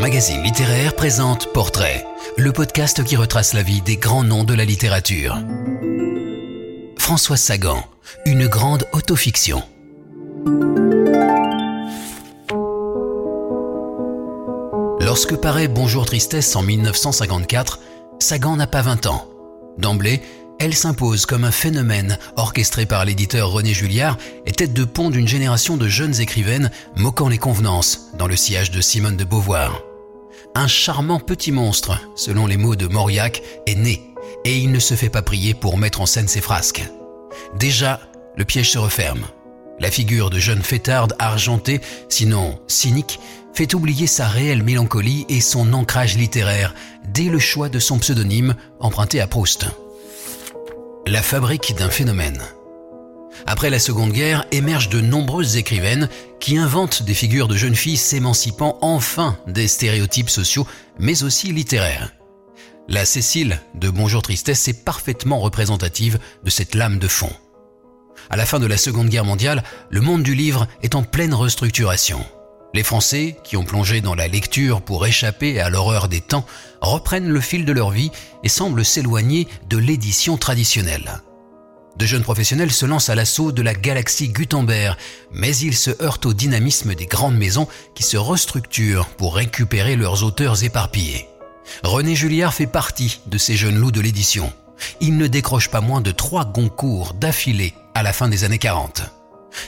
Magazine littéraire présente Portrait, le podcast qui retrace la vie des grands noms de la littérature. François Sagan, une grande autofiction. Lorsque paraît Bonjour Tristesse en 1954, Sagan n'a pas 20 ans. D'emblée, elle s'impose comme un phénomène orchestré par l'éditeur René Julliard et tête de pont d'une génération de jeunes écrivaines moquant les convenances dans le sillage de Simone de Beauvoir. Un charmant petit monstre, selon les mots de Mauriac, est né et il ne se fait pas prier pour mettre en scène ses frasques. Déjà, le piège se referme. La figure de jeune fêtarde argentée, sinon cynique, fait oublier sa réelle mélancolie et son ancrage littéraire dès le choix de son pseudonyme emprunté à Proust la fabrique d'un phénomène. Après la Seconde Guerre émergent de nombreuses écrivaines qui inventent des figures de jeunes filles s'émancipant enfin des stéréotypes sociaux, mais aussi littéraires. La Cécile de Bonjour Tristesse est parfaitement représentative de cette lame de fond. À la fin de la Seconde Guerre mondiale, le monde du livre est en pleine restructuration. Les Français, qui ont plongé dans la lecture pour échapper à l'horreur des temps, reprennent le fil de leur vie et semblent s'éloigner de l'édition traditionnelle. De jeunes professionnels se lancent à l'assaut de la galaxie Gutenberg, mais ils se heurtent au dynamisme des grandes maisons qui se restructurent pour récupérer leurs auteurs éparpillés. René Julliard fait partie de ces jeunes loups de l'édition. Il ne décroche pas moins de trois Goncourt d'affilée à la fin des années 40.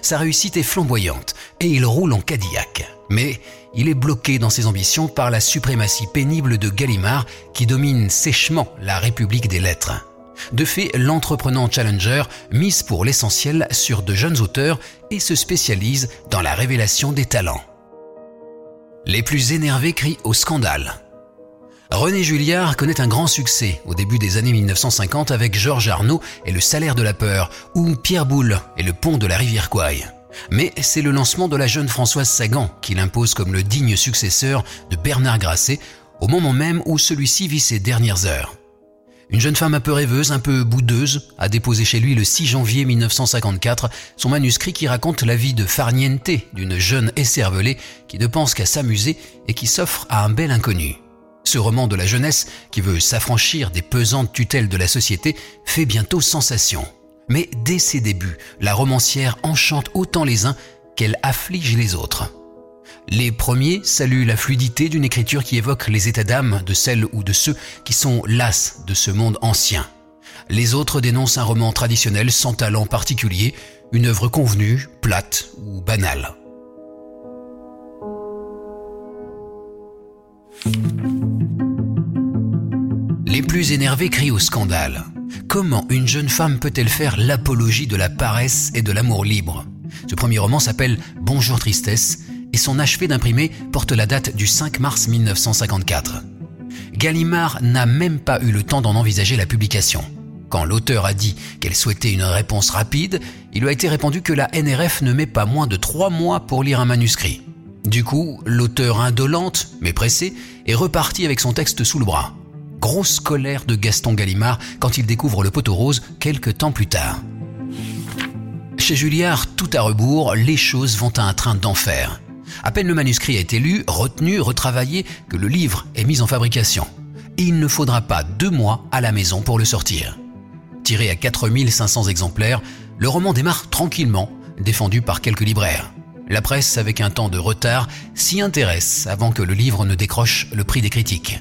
Sa réussite est flamboyante et il roule en Cadillac. Mais il est bloqué dans ses ambitions par la suprématie pénible de Gallimard qui domine sèchement la République des lettres. De fait, l'entreprenant Challenger mise pour l'essentiel sur de jeunes auteurs et se spécialise dans la révélation des talents. Les plus énervés crient au scandale. René Julliard connaît un grand succès au début des années 1950 avec Georges Arnaud et Le Salaire de la Peur, ou Pierre Boulle et Le Pont de la Rivière Quaille. Mais c'est le lancement de la jeune Françoise Sagan qui l'impose comme le digne successeur de Bernard Grasset au moment même où celui-ci vit ses dernières heures. Une jeune femme un peu rêveuse, un peu boudeuse, a déposé chez lui le 6 janvier 1954 son manuscrit qui raconte la vie de farniente d'une jeune écervelée qui ne pense qu'à s'amuser et qui s'offre à un bel inconnu. Ce roman de la jeunesse, qui veut s'affranchir des pesantes tutelles de la société, fait bientôt sensation. Mais dès ses débuts, la romancière enchante autant les uns qu'elle afflige les autres. Les premiers saluent la fluidité d'une écriture qui évoque les états d'âme de celles ou de ceux qui sont las de ce monde ancien. Les autres dénoncent un roman traditionnel sans talent particulier, une œuvre convenue, plate ou banale. Les plus énervés crient au scandale. Comment une jeune femme peut-elle faire l'apologie de la paresse et de l'amour libre? Ce premier roman s'appelle Bonjour Tristesse et son achevé d'imprimé porte la date du 5 mars 1954. Gallimard n'a même pas eu le temps d'en envisager la publication. Quand l'auteur a dit qu'elle souhaitait une réponse rapide, il lui a été répondu que la NRF ne met pas moins de trois mois pour lire un manuscrit. Du coup, l'auteur indolente, mais pressé, est reparti avec son texte sous le bras grosse colère de Gaston Gallimard quand il découvre le poteau rose quelques temps plus tard. Chez Julliard, tout à rebours, les choses vont à un train d'enfer. À peine le manuscrit a été lu, retenu, retravaillé, que le livre est mis en fabrication. Et il ne faudra pas deux mois à la maison pour le sortir. Tiré à 4500 exemplaires, le roman démarre tranquillement, défendu par quelques libraires. La presse, avec un temps de retard, s'y intéresse avant que le livre ne décroche le prix des critiques.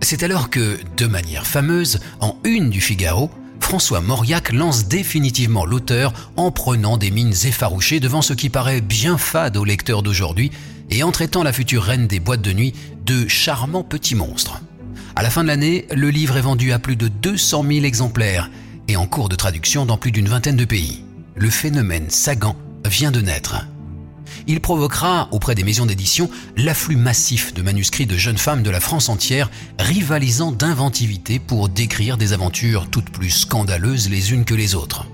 C'est alors que, de manière fameuse, en une du Figaro, François Mauriac lance définitivement l'auteur en prenant des mines effarouchées devant ce qui paraît bien fade aux lecteurs d'aujourd'hui et en traitant la future reine des boîtes de nuit de charmants petits monstres. À la fin de l'année, le livre est vendu à plus de 200 000 exemplaires et en cours de traduction dans plus d'une vingtaine de pays. Le phénomène Sagan vient de naître il provoquera auprès des maisons d'édition l'afflux massif de manuscrits de jeunes femmes de la France entière rivalisant d'inventivité pour décrire des aventures toutes plus scandaleuses les unes que les autres.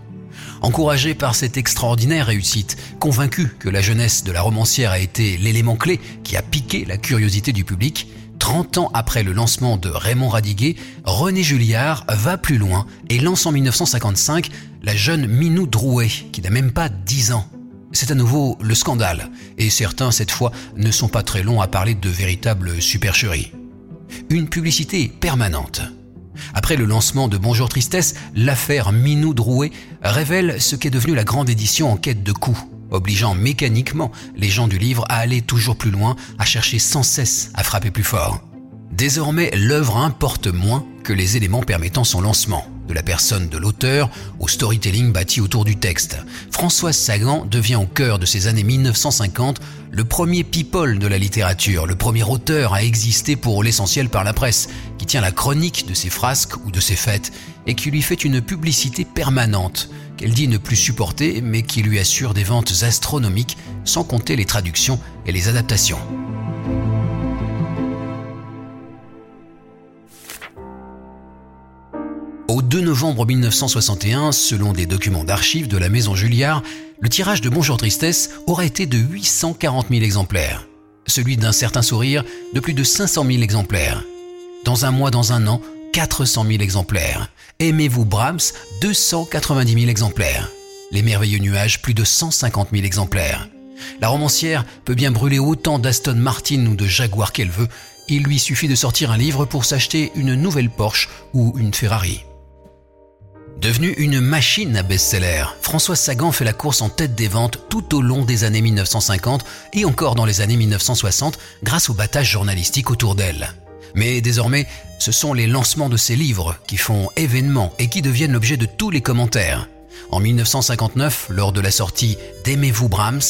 Encouragé par cette extraordinaire réussite, convaincu que la jeunesse de la romancière a été l'élément clé qui a piqué la curiosité du public, 30 ans après le lancement de Raymond Radiguet, René Julliard va plus loin et lance en 1955 la jeune Minou Drouet, qui n'a même pas 10 ans. C'est à nouveau le scandale, et certains cette fois ne sont pas très longs à parler de véritables supercheries. Une publicité permanente. Après le lancement de Bonjour Tristesse, l'affaire Minou Drouet révèle ce qu'est devenu la grande édition en quête de coûts, obligeant mécaniquement les gens du livre à aller toujours plus loin, à chercher sans cesse à frapper plus fort. Désormais, l'œuvre importe moins que les éléments permettant son lancement, de la personne de l'auteur au storytelling bâti autour du texte. Françoise Sagan devient au cœur de ces années 1950 le premier people de la littérature, le premier auteur à exister pour l'essentiel par la presse, qui tient la chronique de ses frasques ou de ses fêtes et qui lui fait une publicité permanente qu'elle dit ne plus supporter mais qui lui assure des ventes astronomiques sans compter les traductions et les adaptations. 2 novembre 1961, selon des documents d'archives de la maison Julliard, le tirage de Bonjour Tristesse aurait été de 840 000 exemplaires. Celui d'un certain sourire de plus de 500 000 exemplaires. Dans un mois, dans un an, 400 000 exemplaires. Aimez-vous Brahms 290 000 exemplaires. Les merveilleux nuages, plus de 150 000 exemplaires. La romancière peut bien brûler autant d'Aston Martin ou de Jaguar qu'elle veut, il lui suffit de sortir un livre pour s'acheter une nouvelle Porsche ou une Ferrari. Devenue une machine à best-seller, Françoise Sagan fait la course en tête des ventes tout au long des années 1950 et encore dans les années 1960 grâce au battage journalistique autour d'elle. Mais désormais, ce sont les lancements de ses livres qui font événement et qui deviennent l'objet de tous les commentaires. En 1959, lors de la sortie d'Aimez-vous Brahms,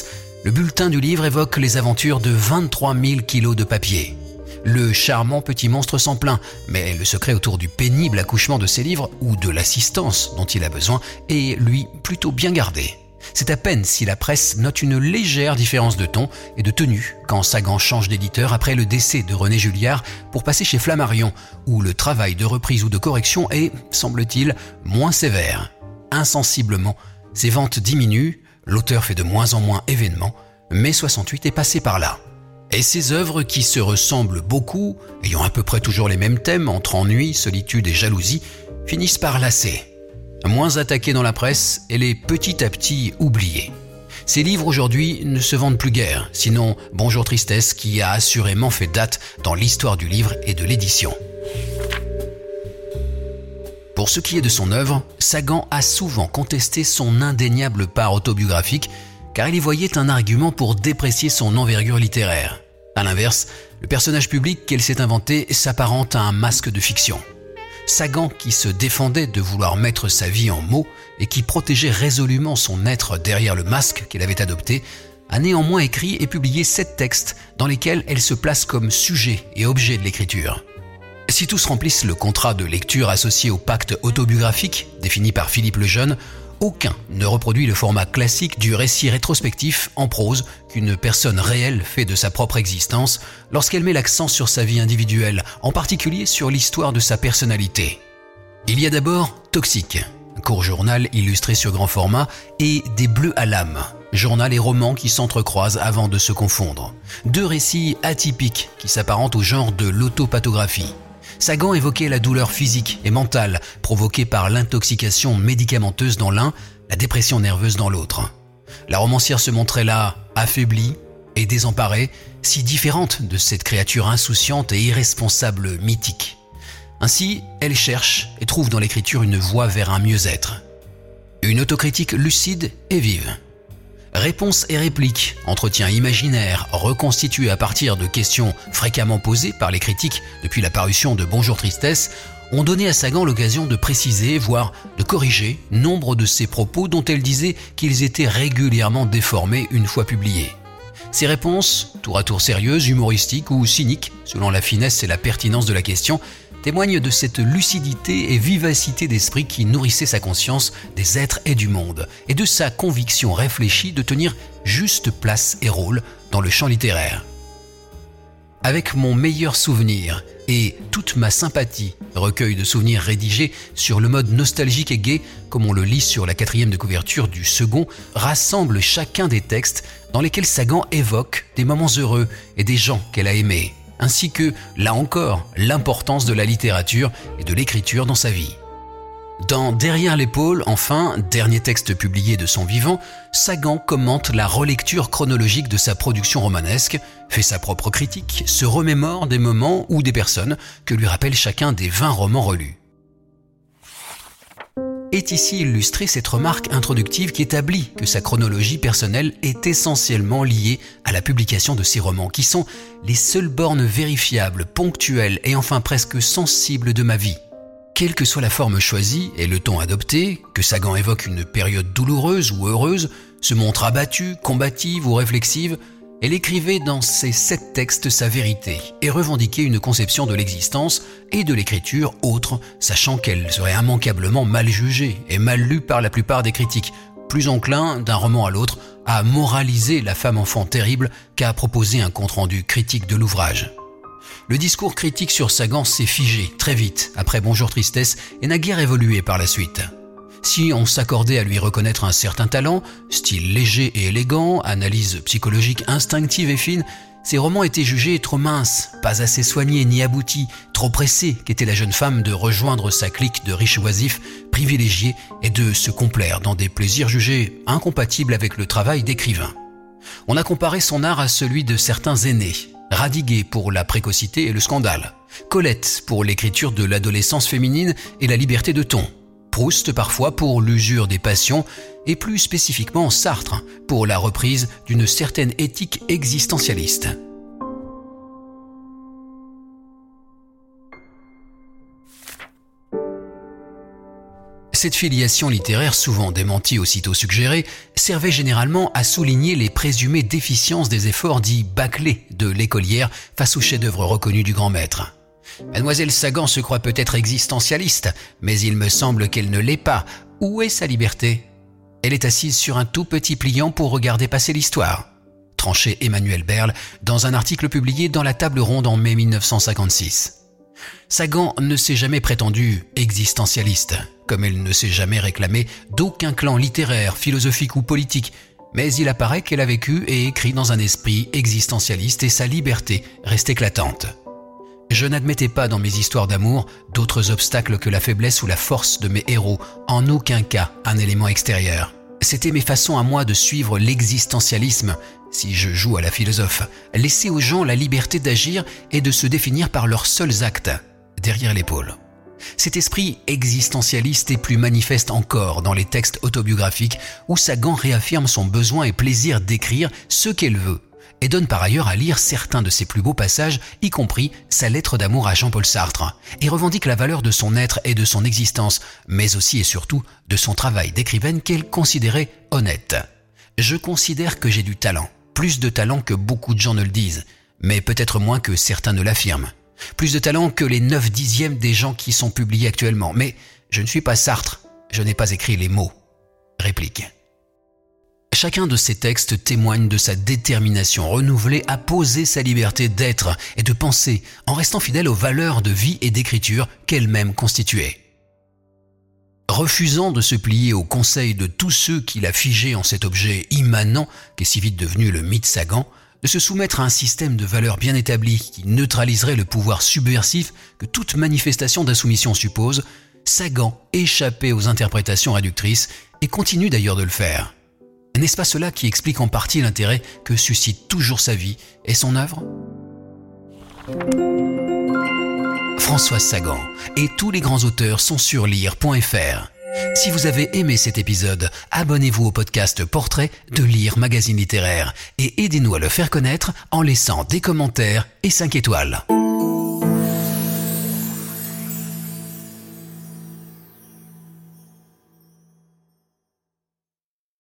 le bulletin du livre évoque les aventures de 23 000 kilos de papier. Le charmant petit monstre s'en plaint, mais le secret autour du pénible accouchement de ses livres ou de l'assistance dont il a besoin est, lui, plutôt bien gardé. C'est à peine si la presse note une légère différence de ton et de tenue quand Sagan change d'éditeur après le décès de René Julliard pour passer chez Flammarion, où le travail de reprise ou de correction est, semble-t-il, moins sévère. Insensiblement, ses ventes diminuent, l'auteur fait de moins en moins événements, mais 68 est passé par là. Et ces œuvres qui se ressemblent beaucoup, ayant à peu près toujours les mêmes thèmes entre ennui, solitude et jalousie, finissent par lasser. Moins attaqués dans la presse, et les petit à petit oubliés. Ces livres aujourd'hui ne se vendent plus guère, sinon Bonjour Tristesse qui a assurément fait date dans l'histoire du livre et de l'édition. Pour ce qui est de son œuvre, Sagan a souvent contesté son indéniable part autobiographique car il y voyait un argument pour déprécier son envergure littéraire. A l'inverse, le personnage public qu'elle s'est inventé s'apparente à un masque de fiction. Sagan, qui se défendait de vouloir mettre sa vie en mots et qui protégeait résolument son être derrière le masque qu'elle avait adopté, a néanmoins écrit et publié sept textes dans lesquels elle se place comme sujet et objet de l'écriture. Si tous remplissent le contrat de lecture associé au pacte autobiographique défini par Philippe le Jeune, aucun ne reproduit le format classique du récit rétrospectif en prose qu'une personne réelle fait de sa propre existence lorsqu'elle met l'accent sur sa vie individuelle, en particulier sur l'histoire de sa personnalité. Il y a d'abord Toxique, court journal illustré sur grand format, et Des Bleus à l'âme, journal et roman qui s'entrecroisent avant de se confondre. Deux récits atypiques qui s'apparentent au genre de l'autopathographie. Sagan évoquait la douleur physique et mentale provoquée par l'intoxication médicamenteuse dans l'un, la dépression nerveuse dans l'autre. La romancière se montrait là affaiblie et désemparée, si différente de cette créature insouciante et irresponsable mythique. Ainsi, elle cherche et trouve dans l'écriture une voie vers un mieux-être. Une autocritique lucide et vive. Réponses et répliques, entretiens imaginaires, reconstitués à partir de questions fréquemment posées par les critiques depuis la parution de Bonjour Tristesse, ont donné à Sagan l'occasion de préciser, voire de corriger, nombre de ses propos dont elle disait qu'ils étaient régulièrement déformés une fois publiés. Ces réponses, tour à tour sérieuses, humoristiques ou cyniques, selon la finesse et la pertinence de la question, témoigne de cette lucidité et vivacité d'esprit qui nourrissait sa conscience des êtres et du monde, et de sa conviction réfléchie de tenir juste place et rôle dans le champ littéraire. Avec mon meilleur souvenir et toute ma sympathie, recueil de souvenirs rédigés sur le mode nostalgique et gai, comme on le lit sur la quatrième de couverture du second, rassemble chacun des textes dans lesquels Sagan évoque des moments heureux et des gens qu'elle a aimés ainsi que, là encore, l'importance de la littérature et de l'écriture dans sa vie. Dans Derrière l'épaule, enfin, dernier texte publié de son vivant, Sagan commente la relecture chronologique de sa production romanesque, fait sa propre critique, se remémore des moments ou des personnes que lui rappellent chacun des 20 romans relus. Est ici illustrée cette remarque introductive qui établit que sa chronologie personnelle est essentiellement liée à la publication de ses romans, qui sont les seules bornes vérifiables, ponctuelles et enfin presque sensibles de ma vie. Quelle que soit la forme choisie et le ton adopté, que Sagan évoque une période douloureuse ou heureuse, se montre abattue, combative ou réflexive, elle écrivait dans ses sept textes sa vérité et revendiquait une conception de l'existence et de l'écriture autre, sachant qu'elle serait immanquablement mal jugée et mal lue par la plupart des critiques, plus enclin d'un roman à l'autre à moraliser la femme enfant terrible qu'à proposer un compte-rendu critique de l'ouvrage. Le discours critique sur Sagan s'est figé très vite après Bonjour Tristesse et n'a guère évolué par la suite. Si on s'accordait à lui reconnaître un certain talent, style léger et élégant, analyse psychologique instinctive et fine, ses romans étaient jugés trop minces, pas assez soignés ni aboutis, trop pressés qu'était la jeune femme de rejoindre sa clique de riches oisifs, privilégiés, et de se complaire dans des plaisirs jugés incompatibles avec le travail d'écrivain. On a comparé son art à celui de certains aînés, Radiguet pour la précocité et le scandale, Colette pour l'écriture de l'adolescence féminine et la liberté de ton, Proust parfois pour l'usure des passions, et plus spécifiquement Sartre pour la reprise d'une certaine éthique existentialiste. Cette filiation littéraire, souvent démentie aussitôt suggérée, servait généralement à souligner les présumées déficiences des efforts dits bâclés de l'écolière face au chef-d'œuvre reconnu du grand maître. Mademoiselle Sagan se croit peut-être existentialiste, mais il me semble qu'elle ne l'est pas. Où est sa liberté? Elle est assise sur un tout petit pliant pour regarder passer l'histoire. Tranché Emmanuel Berle dans un article publié dans la table ronde en mai 1956. Sagan ne s'est jamais prétendu existentialiste, comme elle ne s'est jamais réclamé d'aucun clan littéraire, philosophique ou politique, mais il apparaît qu'elle a vécu et écrit dans un esprit existentialiste et sa liberté reste éclatante. Je n'admettais pas dans mes histoires d'amour d'autres obstacles que la faiblesse ou la force de mes héros, en aucun cas un élément extérieur. C'était mes façons à moi de suivre l'existentialisme, si je joue à la philosophe, laisser aux gens la liberté d'agir et de se définir par leurs seuls actes, derrière l'épaule. Cet esprit existentialiste est plus manifeste encore dans les textes autobiographiques où Sagan réaffirme son besoin et plaisir d'écrire ce qu'elle veut, et donne par ailleurs à lire certains de ses plus beaux passages, y compris sa lettre d'amour à Jean-Paul Sartre, et revendique la valeur de son être et de son existence, mais aussi et surtout de son travail d'écrivaine qu'elle considérait honnête. Je considère que j'ai du talent, plus de talent que beaucoup de gens ne le disent, mais peut-être moins que certains ne l'affirment. Plus de talent que les 9 dixièmes des gens qui sont publiés actuellement, mais je ne suis pas Sartre, je n'ai pas écrit les mots. Réplique. Chacun de ces textes témoigne de sa détermination renouvelée à poser sa liberté d'être et de penser en restant fidèle aux valeurs de vie et d'écriture qu'elle-même constituait. Refusant de se plier aux conseils de tous ceux qui l'a figé en cet objet immanent qu'est si vite devenu le mythe Sagan, de se soumettre à un système de valeurs bien établi qui neutraliserait le pouvoir subversif que toute manifestation d'insoumission suppose, Sagan échappait aux interprétations réductrices et continue d'ailleurs de le faire. N'est-ce pas cela qui explique en partie l'intérêt que suscite toujours sa vie et son œuvre? François Sagan et tous les grands auteurs sont sur lire.fr. Si vous avez aimé cet épisode, abonnez-vous au podcast Portrait de Lire Magazine Littéraire et aidez-nous à le faire connaître en laissant des commentaires et 5 étoiles.